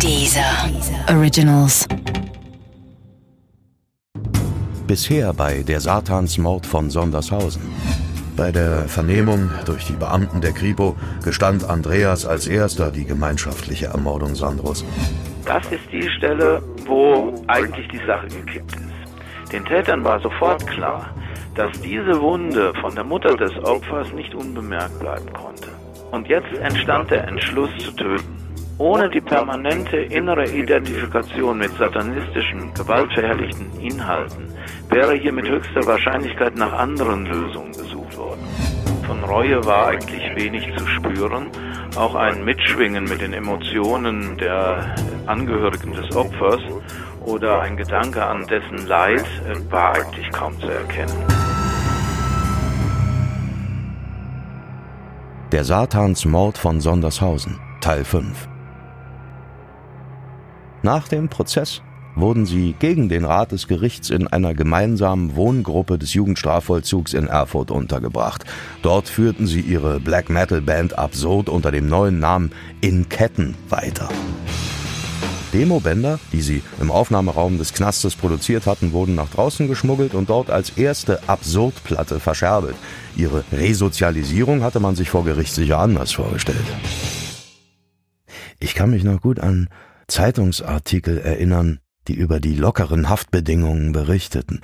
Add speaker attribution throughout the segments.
Speaker 1: Dieser Originals.
Speaker 2: Bisher bei der Satansmord von Sondershausen. Bei der Vernehmung durch die Beamten der Kripo gestand Andreas als erster die gemeinschaftliche Ermordung Sandros.
Speaker 3: Das ist die Stelle, wo eigentlich die Sache gekippt ist. Den Tätern war sofort klar, dass diese Wunde von der Mutter des Opfers nicht unbemerkt bleiben konnte. Und jetzt entstand der Entschluss zu töten. Ohne die permanente innere Identifikation mit satanistischen, gewaltverherrlichten Inhalten wäre hier mit höchster Wahrscheinlichkeit nach anderen Lösungen gesucht worden. Von Reue war eigentlich wenig zu spüren. Auch ein Mitschwingen mit den Emotionen der Angehörigen des Opfers oder ein Gedanke an dessen Leid war eigentlich kaum zu erkennen.
Speaker 2: Der Satansmord von Sondershausen, Teil 5. Nach dem Prozess wurden sie gegen den Rat des Gerichts in einer gemeinsamen Wohngruppe des Jugendstrafvollzugs in Erfurt untergebracht. Dort führten sie ihre Black Metal Band Absurd unter dem neuen Namen In Ketten weiter. Demobänder, die sie im Aufnahmeraum des Knastes produziert hatten, wurden nach draußen geschmuggelt und dort als erste Absurdplatte verscherbelt. Ihre Resozialisierung hatte man sich vor Gericht sicher anders vorgestellt. Ich kann mich noch gut an Zeitungsartikel erinnern, die über die lockeren Haftbedingungen berichteten.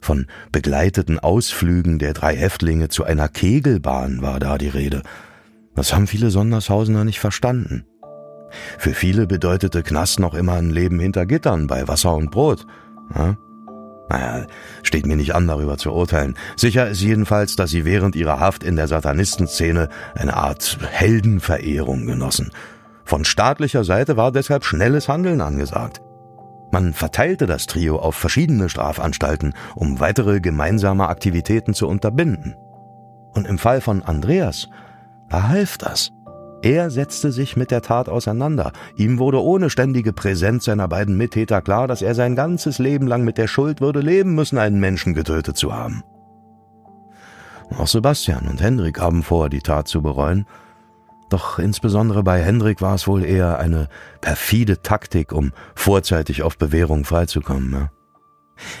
Speaker 2: Von begleiteten Ausflügen der drei Häftlinge zu einer Kegelbahn war da die Rede. Das haben viele Sondershausener nicht verstanden. Für viele bedeutete Knast noch immer ein Leben hinter Gittern bei Wasser und Brot. Ja? Naja, steht mir nicht an, darüber zu urteilen. Sicher ist jedenfalls, dass sie während ihrer Haft in der Satanistenszene eine Art Heldenverehrung genossen – von staatlicher Seite war deshalb schnelles Handeln angesagt. Man verteilte das Trio auf verschiedene Strafanstalten, um weitere gemeinsame Aktivitäten zu unterbinden. Und im Fall von Andreas, da half das. Er setzte sich mit der Tat auseinander. Ihm wurde ohne ständige Präsenz seiner beiden Mittäter klar, dass er sein ganzes Leben lang mit der Schuld würde leben müssen, einen Menschen getötet zu haben. Auch Sebastian und Hendrik haben vor, die Tat zu bereuen doch insbesondere bei Hendrik war es wohl eher eine perfide Taktik, um vorzeitig auf Bewährung freizukommen. Ja?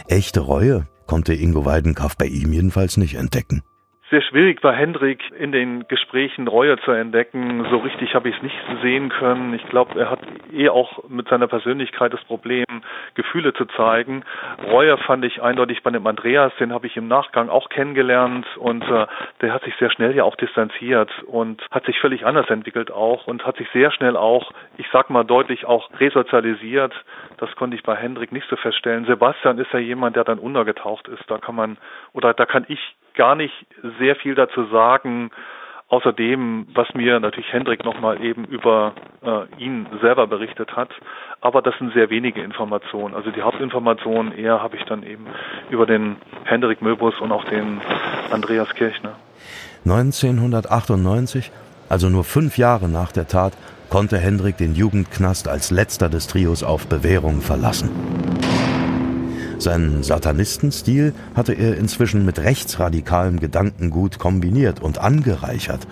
Speaker 2: Echte Reue konnte Ingo Weidenkaff bei ihm jedenfalls nicht entdecken
Speaker 4: sehr schwierig war Hendrik in den Gesprächen Reue zu entdecken. So richtig habe ich es nicht sehen können. Ich glaube, er hat eh auch mit seiner Persönlichkeit das Problem, Gefühle zu zeigen. Reue fand ich eindeutig bei dem Andreas, den habe ich im Nachgang auch kennengelernt und äh, der hat sich sehr schnell ja auch distanziert und hat sich völlig anders entwickelt auch und hat sich sehr schnell auch, ich sag mal deutlich auch resozialisiert. Das konnte ich bei Hendrik nicht so feststellen. Sebastian ist ja jemand, der dann untergetaucht ist. Da kann man oder da kann ich gar nicht sehr viel dazu sagen, Außerdem, was mir natürlich Hendrik nochmal eben über äh, ihn selber berichtet hat. Aber das sind sehr wenige Informationen. Also die Hauptinformationen eher habe ich dann eben über den Hendrik Möbus und auch den Andreas Kirchner.
Speaker 2: 1998, also nur fünf Jahre nach der Tat, konnte Hendrik den Jugendknast als letzter des Trios auf Bewährung verlassen. Seinen Satanistenstil hatte er inzwischen mit rechtsradikalem Gedankengut kombiniert und angereichert.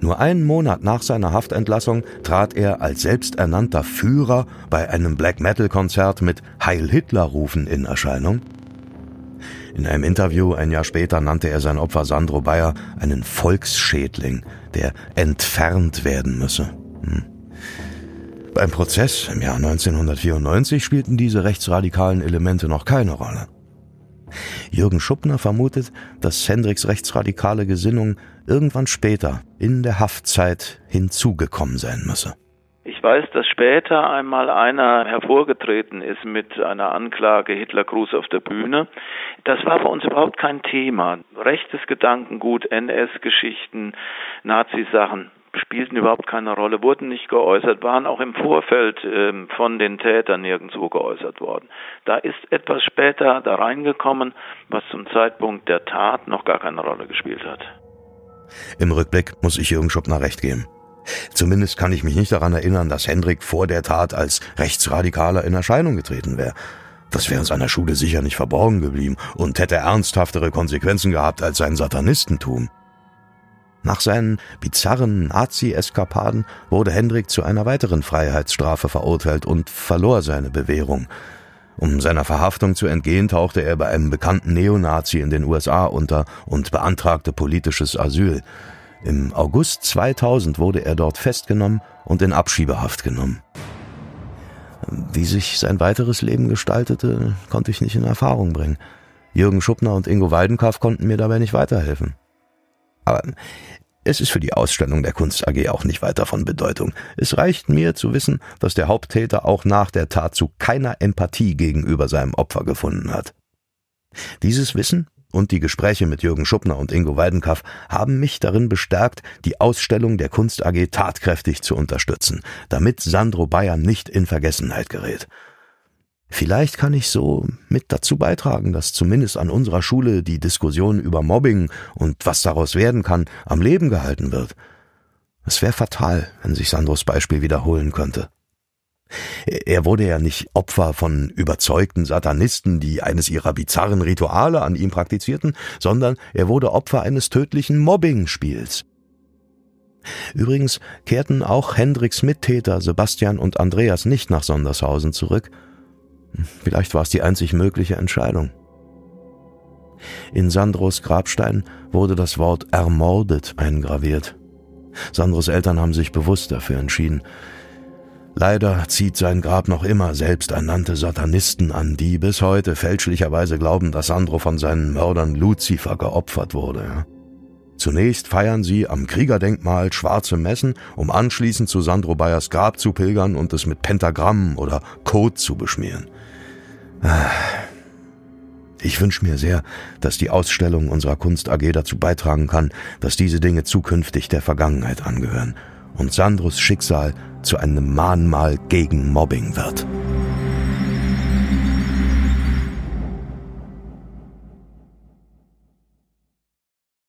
Speaker 2: Nur einen Monat nach seiner Haftentlassung trat er als selbsternannter Führer bei einem Black Metal Konzert mit Heil Hitler Rufen in Erscheinung. In einem Interview ein Jahr später nannte er sein Opfer Sandro Bayer einen Volksschädling, der entfernt werden müsse. Hm. Beim Prozess im Jahr 1994 spielten diese rechtsradikalen Elemente noch keine Rolle. Jürgen Schuppner vermutet, dass Hendricks rechtsradikale Gesinnung irgendwann später in der Haftzeit hinzugekommen sein müsse.
Speaker 3: Ich weiß, dass später einmal einer hervorgetreten ist mit einer Anklage Hitlergruß auf der Bühne. Das war bei uns überhaupt kein Thema. Rechtes Gedankengut, NS-Geschichten, Nazi-Sachen spielten überhaupt keine Rolle, wurden nicht geäußert, waren auch im Vorfeld ähm, von den Tätern nirgendwo geäußert worden. Da ist etwas später da reingekommen, was zum Zeitpunkt der Tat noch gar keine Rolle gespielt hat.
Speaker 2: Im Rückblick muss ich Jürgen Schuppner recht geben. Zumindest kann ich mich nicht daran erinnern, dass Hendrik vor der Tat als Rechtsradikaler in Erscheinung getreten wäre. Das wäre uns an der Schule sicher nicht verborgen geblieben und hätte ernsthaftere Konsequenzen gehabt als sein Satanistentum. Nach seinen bizarren Nazi-Eskapaden wurde Hendrik zu einer weiteren Freiheitsstrafe verurteilt und verlor seine Bewährung. Um seiner Verhaftung zu entgehen, tauchte er bei einem bekannten Neonazi in den USA unter und beantragte politisches Asyl. Im August 2000 wurde er dort festgenommen und in Abschiebehaft genommen. Wie sich sein weiteres Leben gestaltete, konnte ich nicht in Erfahrung bringen. Jürgen Schuppner und Ingo Weidenkaff konnten mir dabei nicht weiterhelfen. Aber es ist für die Ausstellung der Kunst AG auch nicht weiter von Bedeutung. Es reicht mir zu wissen, dass der Haupttäter auch nach der Tat zu keiner Empathie gegenüber seinem Opfer gefunden hat. Dieses Wissen und die Gespräche mit Jürgen Schuppner und Ingo Weidenkaff haben mich darin bestärkt, die Ausstellung der Kunst AG tatkräftig zu unterstützen, damit Sandro Bayern nicht in Vergessenheit gerät. Vielleicht kann ich so mit dazu beitragen, dass zumindest an unserer Schule die Diskussion über Mobbing und was daraus werden kann am Leben gehalten wird. Es wäre fatal, wenn sich Sandros Beispiel wiederholen könnte. Er wurde ja nicht Opfer von überzeugten Satanisten, die eines ihrer bizarren Rituale an ihm praktizierten, sondern er wurde Opfer eines tödlichen Mobbingspiels. Übrigens kehrten auch Hendriks Mittäter Sebastian und Andreas nicht nach Sondershausen zurück. Vielleicht war es die einzig mögliche Entscheidung. In Sandros Grabstein wurde das Wort ermordet eingraviert. Sandros Eltern haben sich bewusst dafür entschieden. Leider zieht sein Grab noch immer selbsternannte Satanisten an, die bis heute fälschlicherweise glauben, dass Sandro von seinen Mördern Luzifer geopfert wurde. Zunächst feiern sie am Kriegerdenkmal schwarze Messen, um anschließend zu Sandro Bayers Grab zu pilgern und es mit Pentagrammen oder Code zu beschmieren. Ich wünsche mir sehr, dass die Ausstellung unserer Kunst AG dazu beitragen kann, dass diese Dinge zukünftig der Vergangenheit angehören und Sandros Schicksal zu einem Mahnmal gegen Mobbing wird.